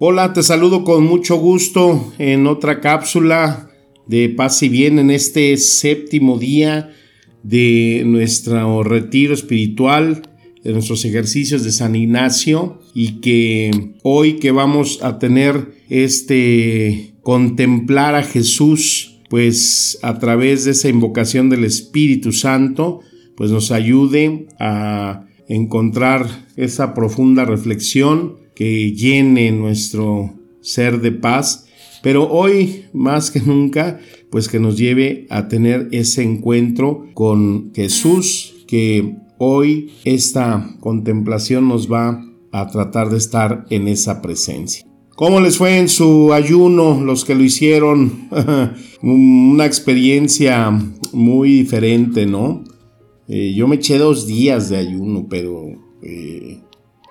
Hola, te saludo con mucho gusto en otra cápsula de paz y bien en este séptimo día de nuestro retiro espiritual, de nuestros ejercicios de San Ignacio y que hoy que vamos a tener este contemplar a Jesús, pues a través de esa invocación del Espíritu Santo, pues nos ayude a encontrar esa profunda reflexión que llene nuestro ser de paz pero hoy más que nunca, pues que nos lleve a tener ese encuentro con Jesús, que hoy esta contemplación nos va a tratar de estar en esa presencia. ¿Cómo les fue en su ayuno los que lo hicieron? Una experiencia muy diferente, ¿no? Eh, yo me eché dos días de ayuno, pero eh,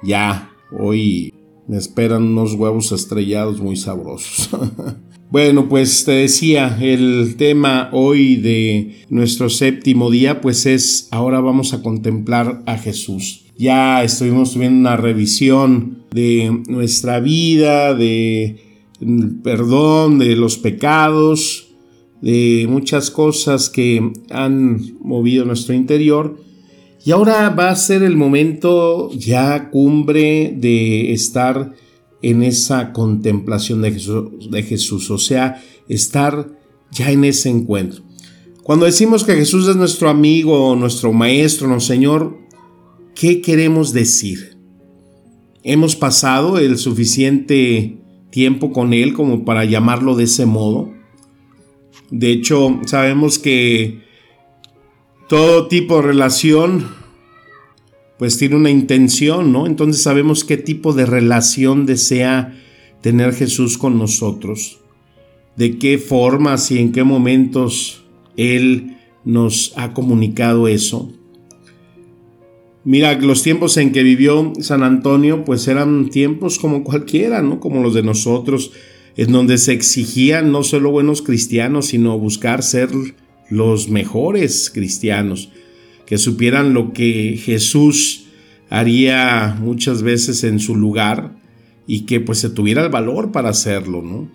ya, hoy me esperan unos huevos estrellados muy sabrosos. bueno, pues te decía, el tema hoy de nuestro séptimo día, pues es, ahora vamos a contemplar a Jesús. Ya estuvimos teniendo una revisión de nuestra vida, de perdón, de los pecados, de muchas cosas que han movido nuestro interior y ahora va a ser el momento ya cumbre de estar en esa contemplación de Jesús, de Jesús, o sea, estar ya en ese encuentro. Cuando decimos que Jesús es nuestro amigo, nuestro maestro, nuestro Señor, ¿qué queremos decir? ¿Hemos pasado el suficiente tiempo con Él como para llamarlo de ese modo? De hecho, sabemos que todo tipo de relación pues tiene una intención, ¿no? Entonces sabemos qué tipo de relación desea tener Jesús con nosotros, de qué formas y en qué momentos Él nos ha comunicado eso. Mira, los tiempos en que vivió San Antonio, pues eran tiempos como cualquiera, ¿no? Como los de nosotros, en donde se exigían no solo buenos cristianos, sino buscar ser los mejores cristianos que supieran lo que Jesús haría muchas veces en su lugar y que pues se tuviera el valor para hacerlo, ¿no?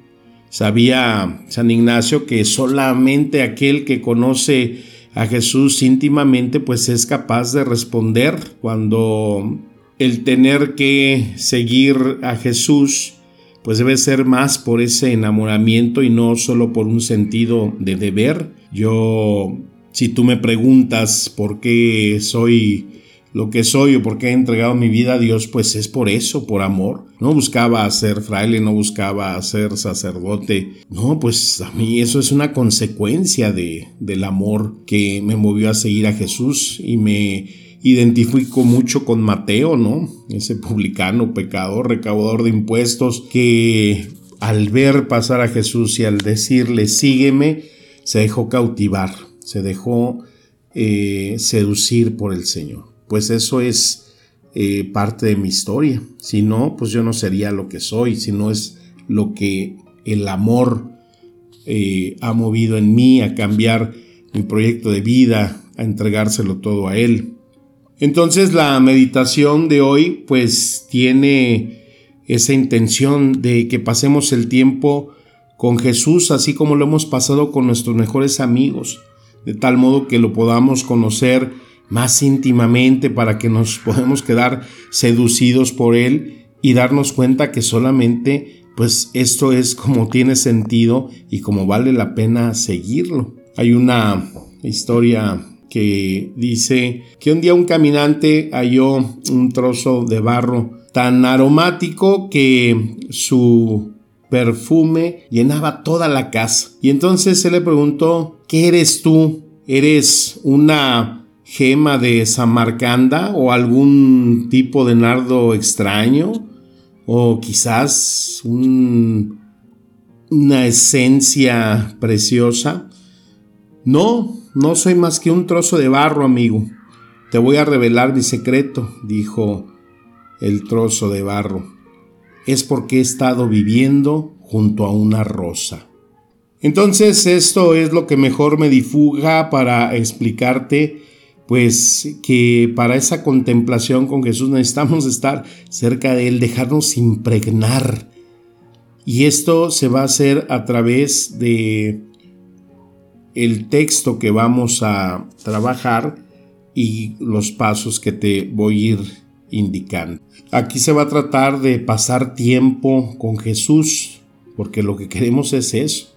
Sabía San Ignacio que solamente aquel que conoce a Jesús íntimamente pues es capaz de responder cuando el tener que seguir a Jesús pues debe ser más por ese enamoramiento y no solo por un sentido de deber. Yo si tú me preguntas por qué soy lo que soy o por qué he entregado mi vida a Dios, pues es por eso, por amor. No buscaba ser fraile, no buscaba ser sacerdote. No, pues a mí eso es una consecuencia de, del amor que me movió a seguir a Jesús y me identifico mucho con Mateo, ¿no? Ese publicano, pecador, recaudador de impuestos, que al ver pasar a Jesús y al decirle, sígueme, se dejó cautivar se dejó eh, seducir por el Señor. Pues eso es eh, parte de mi historia. Si no, pues yo no sería lo que soy, si no es lo que el amor eh, ha movido en mí a cambiar mi proyecto de vida, a entregárselo todo a Él. Entonces la meditación de hoy pues tiene esa intención de que pasemos el tiempo con Jesús así como lo hemos pasado con nuestros mejores amigos de tal modo que lo podamos conocer más íntimamente para que nos podamos quedar seducidos por él y darnos cuenta que solamente pues esto es como tiene sentido y como vale la pena seguirlo. Hay una historia que dice que un día un caminante halló un trozo de barro tan aromático que su perfume llenaba toda la casa. Y entonces se le preguntó, ¿qué eres tú? ¿Eres una gema de Samarcanda o algún tipo de nardo extraño? o quizás una esencia preciosa. No, no soy más que un trozo de barro, amigo. Te voy a revelar mi secreto, dijo el trozo de barro. Es porque he estado viviendo junto a una rosa. Entonces esto es lo que mejor me difuga para explicarte pues que para esa contemplación con Jesús necesitamos estar cerca de Él, dejarnos impregnar. Y esto se va a hacer a través de el texto que vamos a trabajar y los pasos que te voy a ir Aquí se va a tratar de pasar tiempo con Jesús, porque lo que queremos es eso,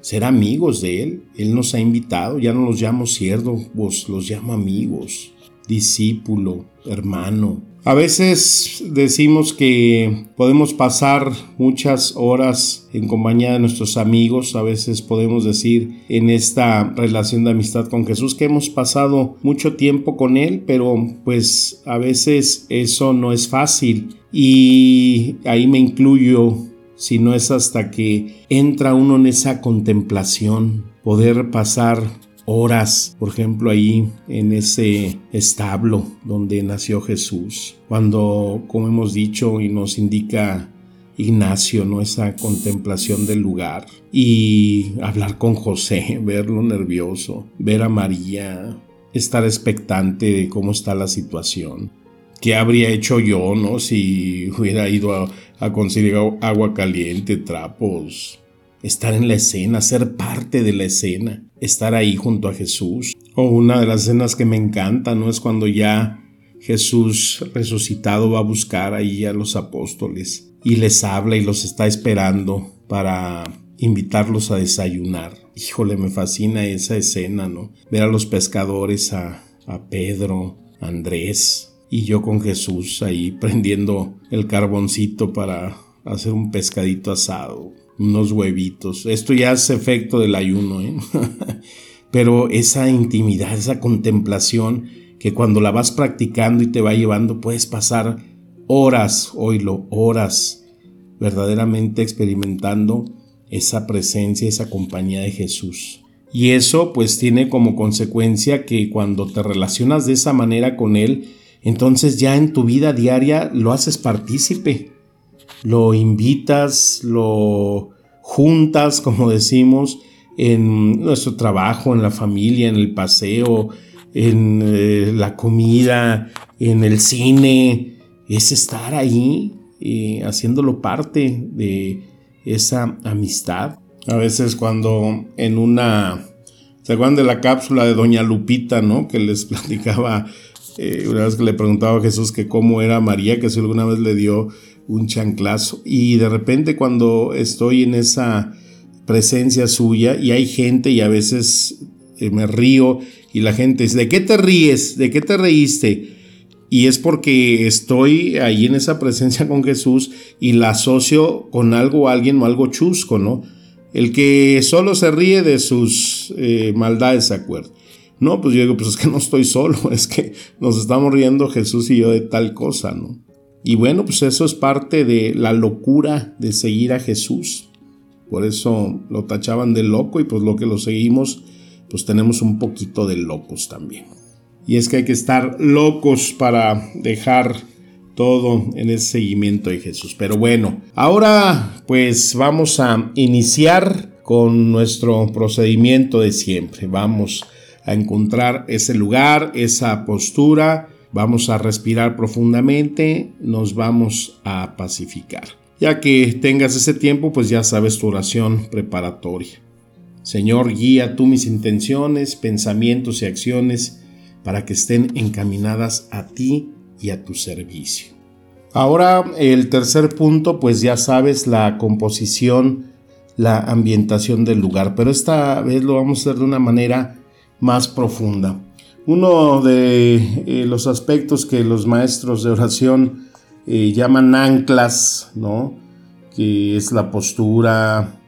ser amigos de Él. Él nos ha invitado, ya no los llamo siervos, los llamo amigos, discípulo, hermano. A veces decimos que podemos pasar muchas horas en compañía de nuestros amigos, a veces podemos decir en esta relación de amistad con Jesús que hemos pasado mucho tiempo con Él, pero pues a veces eso no es fácil. Y ahí me incluyo si no es hasta que entra uno en esa contemplación, poder pasar horas, por ejemplo, ahí en ese establo donde nació Jesús, cuando, como hemos dicho y nos indica Ignacio, ¿no? Esa contemplación del lugar y hablar con José, verlo nervioso, ver a María, estar expectante de cómo está la situación. ¿Qué habría hecho yo, no? Si hubiera ido a, a conseguir agua caliente, trapos, estar en la escena, ser parte de la escena, estar ahí junto a Jesús. O una de las escenas que me encanta, ¿no? Es cuando ya Jesús resucitado va a buscar ahí a los apóstoles y les habla y los está esperando para invitarlos a desayunar. Híjole, me fascina esa escena, ¿no? Ver a los pescadores, a, a Pedro, a Andrés, y yo con Jesús ahí prendiendo el carboncito para hacer un pescadito asado, unos huevitos. Esto ya es efecto del ayuno, ¿eh? pero esa intimidad, esa contemplación que cuando la vas practicando y te va llevando puedes pasar horas, oílo, horas verdaderamente experimentando esa presencia, esa compañía de Jesús. Y eso pues tiene como consecuencia que cuando te relacionas de esa manera con Él, entonces ya en tu vida diaria lo haces partícipe, lo invitas, lo juntas, como decimos, en nuestro trabajo, en la familia, en el paseo, en eh, la comida, en el cine, es estar ahí eh, haciéndolo parte de esa amistad. A veces cuando en una... ¿Se acuerdan de la cápsula de Doña Lupita, no? Que les platicaba eh, una vez que le preguntaba a Jesús que cómo era María, que si alguna vez le dio un chanclazo. Y de repente cuando estoy en esa presencia suya y hay gente y a veces eh, me río y la gente dice, ¿de qué te ríes? ¿De qué te reíste? Y es porque estoy ahí en esa presencia con Jesús y la asocio con algo alguien o algo chusco, ¿no? El que solo se ríe de sus eh, maldades, ¿se acuerda? No, pues yo digo, pues es que no estoy solo, es que nos estamos riendo Jesús y yo de tal cosa, ¿no? Y bueno, pues eso es parte de la locura de seguir a Jesús. Por eso lo tachaban de loco y pues lo que lo seguimos, pues tenemos un poquito de locos también. Y es que hay que estar locos para dejar todo en ese seguimiento de Jesús. Pero bueno, ahora pues vamos a iniciar con nuestro procedimiento de siempre. Vamos a encontrar ese lugar, esa postura, vamos a respirar profundamente, nos vamos a pacificar. Ya que tengas ese tiempo, pues ya sabes tu oración preparatoria. Señor, guía tú mis intenciones, pensamientos y acciones para que estén encaminadas a ti y a tu servicio. Ahora el tercer punto, pues ya sabes la composición, la ambientación del lugar, pero esta vez lo vamos a hacer de una manera más profunda. Uno de eh, los aspectos que los maestros de oración eh, llaman anclas, ¿no? que es la postura,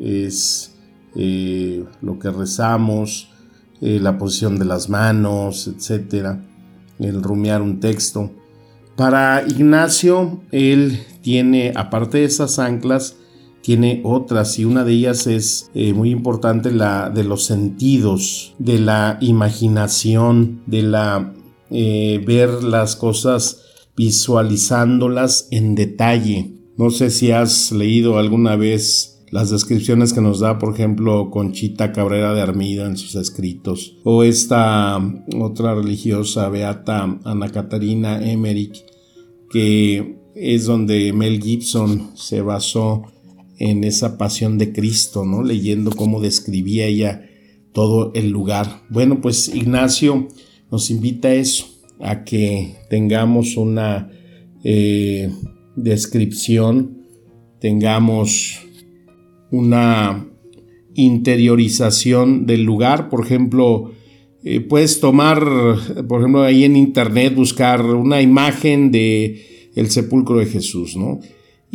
es eh, lo que rezamos, la posición de las manos, etcétera, el rumiar un texto. Para Ignacio, él tiene, aparte de esas anclas, tiene otras y una de ellas es eh, muy importante la de los sentidos, de la imaginación, de la eh, ver las cosas visualizándolas en detalle. No sé si has leído alguna vez las descripciones que nos da, por ejemplo, Conchita Cabrera de Armida en sus escritos, o esta otra religiosa, Beata Ana Catarina Emmerich, que es donde Mel Gibson se basó en esa pasión de Cristo, ¿no? Leyendo cómo describía ella todo el lugar. Bueno, pues Ignacio nos invita a eso, a que tengamos una eh, descripción, tengamos una interiorización del lugar, por ejemplo, eh, puedes tomar, por ejemplo, ahí en internet, buscar una imagen de el sepulcro de Jesús, ¿no?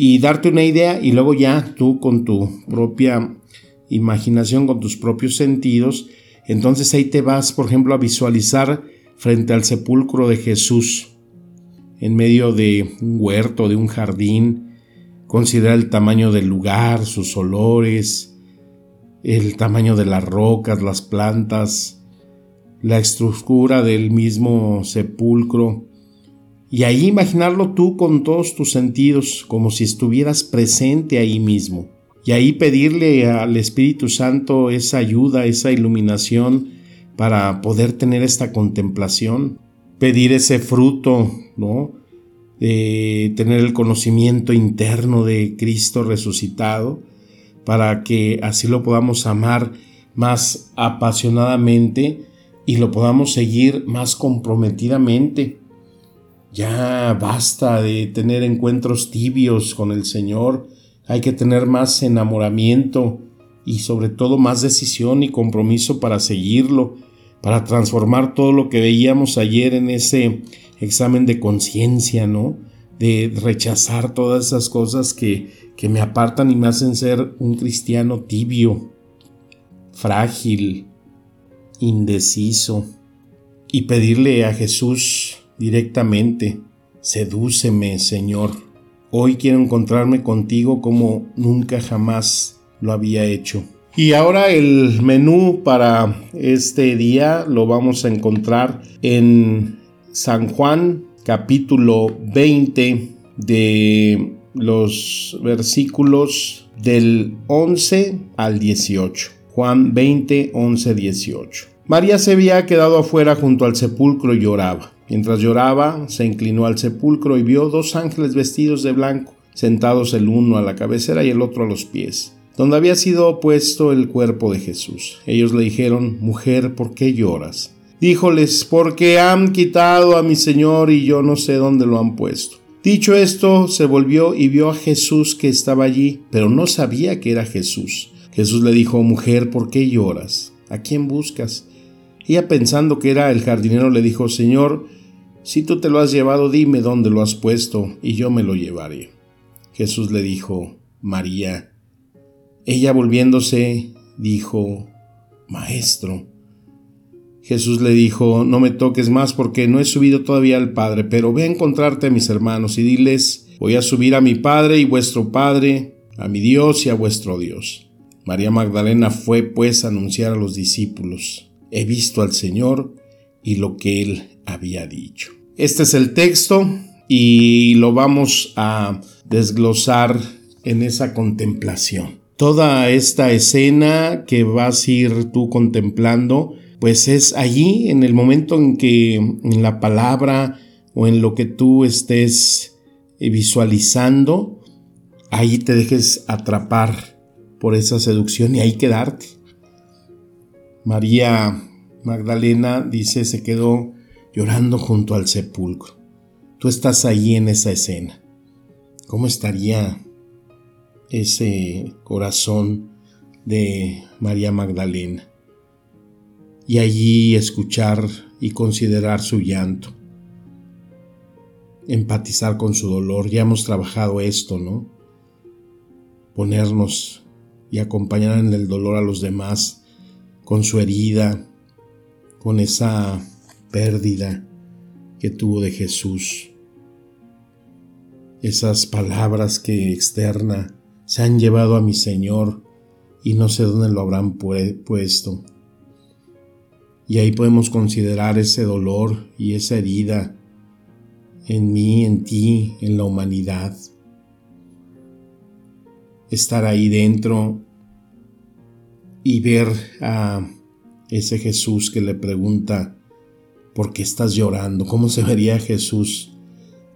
Y darte una idea y luego ya tú con tu propia imaginación, con tus propios sentidos, entonces ahí te vas, por ejemplo, a visualizar frente al sepulcro de Jesús, en medio de un huerto, de un jardín, considera el tamaño del lugar, sus olores, el tamaño de las rocas, las plantas, la estructura del mismo sepulcro, y ahí imaginarlo tú con todos tus sentidos, como si estuvieras presente ahí mismo. Y ahí pedirle al Espíritu Santo esa ayuda, esa iluminación para poder tener esta contemplación, pedir ese fruto, ¿no? De tener el conocimiento interno de Cristo resucitado, para que así lo podamos amar más apasionadamente y lo podamos seguir más comprometidamente ya basta de tener encuentros tibios con el Señor, hay que tener más enamoramiento y sobre todo más decisión y compromiso para seguirlo, para transformar todo lo que veíamos ayer en ese examen de conciencia, ¿no? De rechazar todas esas cosas que, que me apartan y me hacen ser un cristiano tibio, frágil, indeciso, y pedirle a Jesús directamente. Sedúceme, Señor. Hoy quiero encontrarme contigo como nunca jamás lo había hecho. Y ahora el menú para este día lo vamos a encontrar en San Juan capítulo 20 de los versículos del 11 al 18. Juan 20, 11, 18. María se había quedado afuera junto al sepulcro y lloraba. Mientras lloraba, se inclinó al sepulcro y vio dos ángeles vestidos de blanco, sentados el uno a la cabecera y el otro a los pies, donde había sido puesto el cuerpo de Jesús. Ellos le dijeron, Mujer, ¿por qué lloras? Díjoles, porque han quitado a mi Señor y yo no sé dónde lo han puesto. Dicho esto, se volvió y vio a Jesús que estaba allí, pero no sabía que era Jesús. Jesús le dijo, Mujer, ¿por qué lloras? ¿A quién buscas? Ella pensando que era el jardinero le dijo, Señor, si tú te lo has llevado, dime dónde lo has puesto, y yo me lo llevaré. Jesús le dijo, María. Ella volviéndose, dijo, Maestro. Jesús le dijo, no me toques más porque no he subido todavía al Padre, pero ve a encontrarte a mis hermanos y diles, voy a subir a mi Padre y vuestro Padre, a mi Dios y a vuestro Dios. María Magdalena fue pues a anunciar a los discípulos, he visto al Señor y lo que él había dicho. Este es el texto y lo vamos a desglosar en esa contemplación. Toda esta escena que vas a ir tú contemplando, pues es allí en el momento en que en la palabra o en lo que tú estés visualizando, ahí te dejes atrapar por esa seducción y ahí quedarte. María Magdalena dice se quedó llorando junto al sepulcro. Tú estás ahí en esa escena. ¿Cómo estaría ese corazón de María Magdalena? Y allí escuchar y considerar su llanto. Empatizar con su dolor. Ya hemos trabajado esto, ¿no? Ponernos y acompañar en el dolor a los demás con su herida, con esa pérdida que tuvo de Jesús. esas palabras que externa se han llevado a mi Señor y no sé dónde lo habrán puesto. Y ahí podemos considerar ese dolor y esa herida en mí, en ti, en la humanidad. Estar ahí dentro y ver a ese Jesús que le pregunta, ¿por qué estás llorando? ¿Cómo se vería Jesús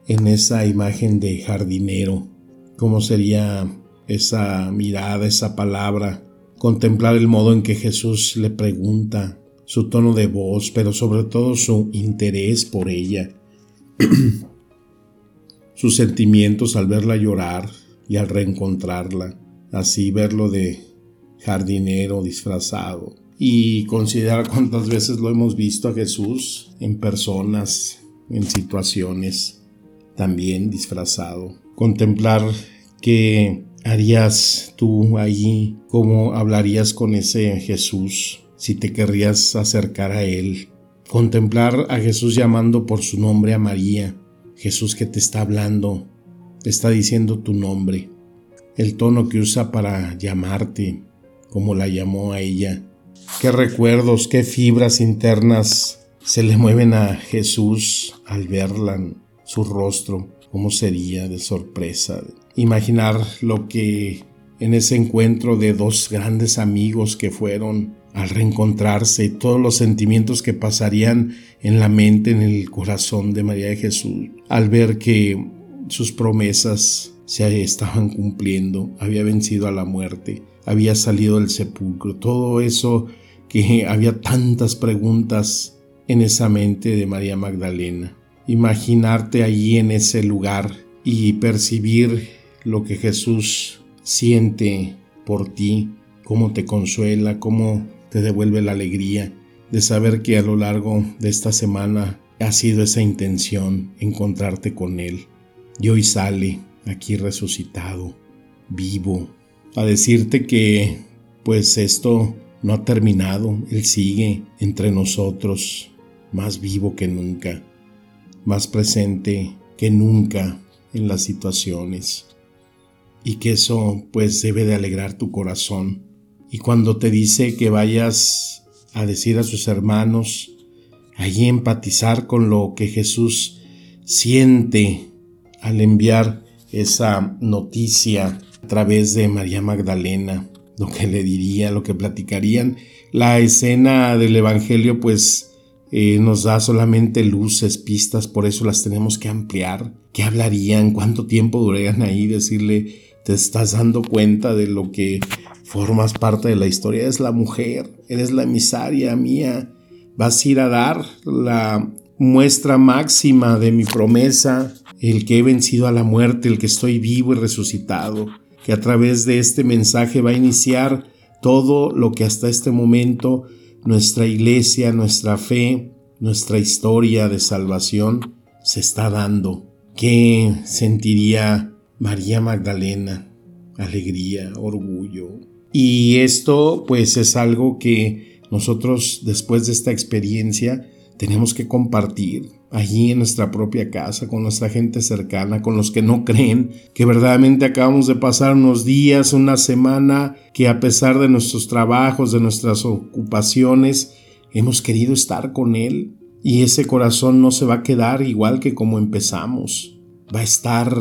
en esa imagen de jardinero? ¿Cómo sería esa mirada, esa palabra? Contemplar el modo en que Jesús le pregunta, su tono de voz, pero sobre todo su interés por ella, sus sentimientos al verla llorar y al reencontrarla, así verlo de jardinero disfrazado y considerar cuántas veces lo hemos visto a Jesús en personas, en situaciones, también disfrazado. Contemplar qué harías tú allí, cómo hablarías con ese Jesús si te querrías acercar a Él. Contemplar a Jesús llamando por su nombre a María. Jesús que te está hablando, está diciendo tu nombre. El tono que usa para llamarte, como la llamó a ella. Qué recuerdos, qué fibras internas se le mueven a Jesús al verla, su rostro, cómo sería de sorpresa. Imaginar lo que en ese encuentro de dos grandes amigos que fueron al reencontrarse, todos los sentimientos que pasarían en la mente, en el corazón de María de Jesús, al ver que sus promesas se estaban cumpliendo, había vencido a la muerte, había salido del sepulcro, todo eso que había tantas preguntas en esa mente de María Magdalena. Imaginarte allí en ese lugar y percibir lo que Jesús siente por ti, cómo te consuela, cómo te devuelve la alegría de saber que a lo largo de esta semana ha sido esa intención encontrarte con Él. Y hoy sale aquí resucitado, vivo, a decirte que pues esto no ha terminado, Él sigue entre nosotros, más vivo que nunca, más presente que nunca en las situaciones. Y que eso pues debe de alegrar tu corazón y cuando te dice que vayas a decir a sus hermanos, allí empatizar con lo que Jesús siente al enviar esa noticia a través de María Magdalena, lo que le diría, lo que platicarían. La escena del Evangelio pues eh, nos da solamente luces, pistas, por eso las tenemos que ampliar. ¿Qué hablarían? ¿Cuánto tiempo durarían ahí? Decirle, te estás dando cuenta de lo que formas parte de la historia, eres la mujer, eres la emisaria mía, vas a ir a dar la muestra máxima de mi promesa, el que he vencido a la muerte, el que estoy vivo y resucitado, que a través de este mensaje va a iniciar todo lo que hasta este momento nuestra iglesia, nuestra fe, nuestra historia de salvación se está dando. ¿Qué sentiría María Magdalena? Alegría, orgullo, y esto pues es algo que nosotros después de esta experiencia tenemos que compartir allí en nuestra propia casa, con nuestra gente cercana, con los que no creen, que verdaderamente acabamos de pasar unos días, una semana, que a pesar de nuestros trabajos, de nuestras ocupaciones, hemos querido estar con Él. Y ese corazón no se va a quedar igual que como empezamos. Va a estar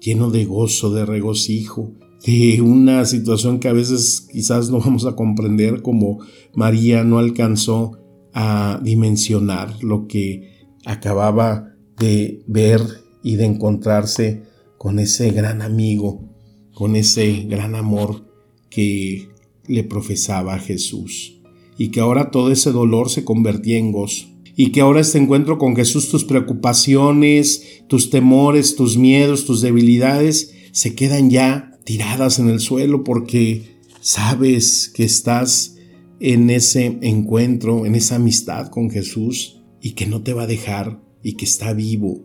lleno de gozo, de regocijo, de una situación que a veces quizás no vamos a comprender como María no alcanzó a dimensionar lo que acababa de ver y de encontrarse con ese gran amigo, con ese gran amor que le profesaba Jesús. Y que ahora todo ese dolor se convertía en gozo. Y que ahora este encuentro con Jesús tus preocupaciones, tus temores, tus miedos, tus debilidades se quedan ya tiradas en el suelo porque sabes que estás en ese encuentro, en esa amistad con Jesús y que no te va a dejar y que está vivo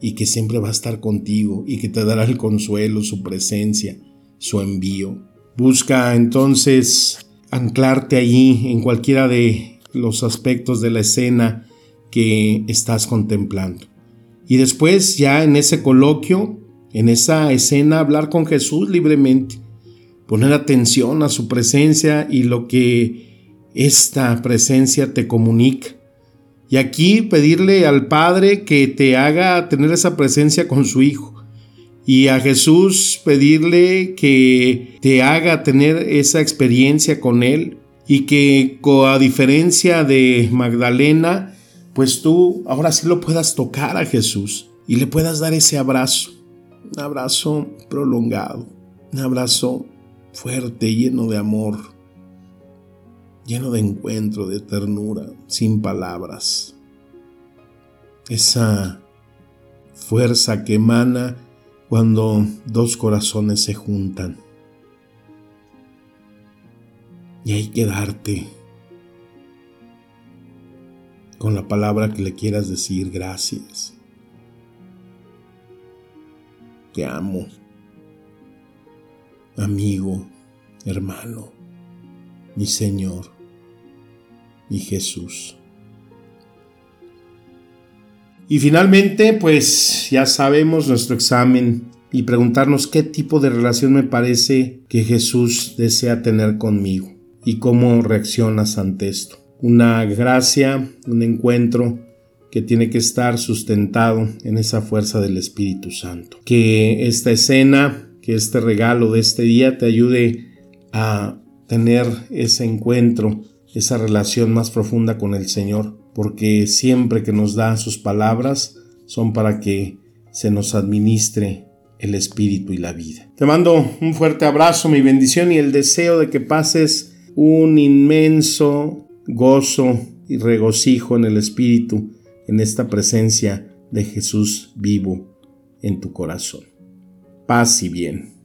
y que siempre va a estar contigo y que te dará el consuelo, su presencia, su envío. Busca entonces anclarte allí en cualquiera de los aspectos de la escena que estás contemplando. Y después ya en ese coloquio en esa escena hablar con Jesús libremente, poner atención a su presencia y lo que esta presencia te comunica. Y aquí pedirle al Padre que te haga tener esa presencia con su Hijo. Y a Jesús pedirle que te haga tener esa experiencia con Él. Y que a diferencia de Magdalena, pues tú ahora sí lo puedas tocar a Jesús y le puedas dar ese abrazo. Un abrazo prolongado. Un abrazo fuerte, lleno de amor, lleno de encuentro, de ternura, sin palabras. Esa fuerza que emana cuando dos corazones se juntan. Y hay que darte con la palabra que le quieras decir gracias. Te amo amigo, hermano, mi Señor, mi Jesús. Y finalmente, pues ya sabemos nuestro examen y preguntarnos qué tipo de relación me parece que Jesús desea tener conmigo y cómo reaccionas ante esto. Una gracia, un encuentro que tiene que estar sustentado en esa fuerza del Espíritu Santo. Que esta escena que este regalo de este día te ayude a tener ese encuentro, esa relación más profunda con el Señor, porque siempre que nos da sus palabras son para que se nos administre el espíritu y la vida. Te mando un fuerte abrazo, mi bendición y el deseo de que pases un inmenso gozo y regocijo en el espíritu, en esta presencia de Jesús vivo en tu corazón paz y bien.